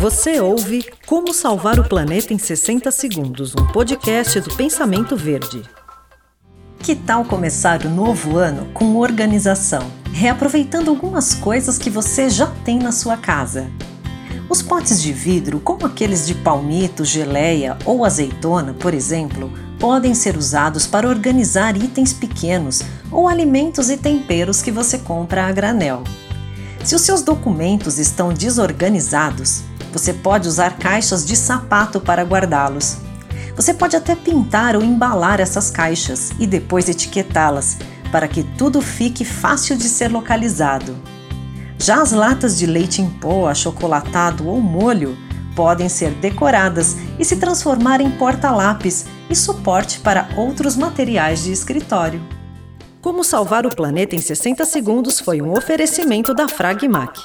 Você ouve Como Salvar o Planeta em 60 Segundos, um podcast do Pensamento Verde. Que tal começar o novo ano com organização, reaproveitando algumas coisas que você já tem na sua casa? Os potes de vidro, como aqueles de palmito, geleia ou azeitona, por exemplo, podem ser usados para organizar itens pequenos ou alimentos e temperos que você compra a granel. Se os seus documentos estão desorganizados, você pode usar caixas de sapato para guardá-los. Você pode até pintar ou embalar essas caixas e depois etiquetá-las, para que tudo fique fácil de ser localizado. Já as latas de leite em pó, achocolatado ou molho podem ser decoradas e se transformar em porta-lápis e suporte para outros materiais de escritório. Como salvar o planeta em 60 segundos foi um oferecimento da Fragmac.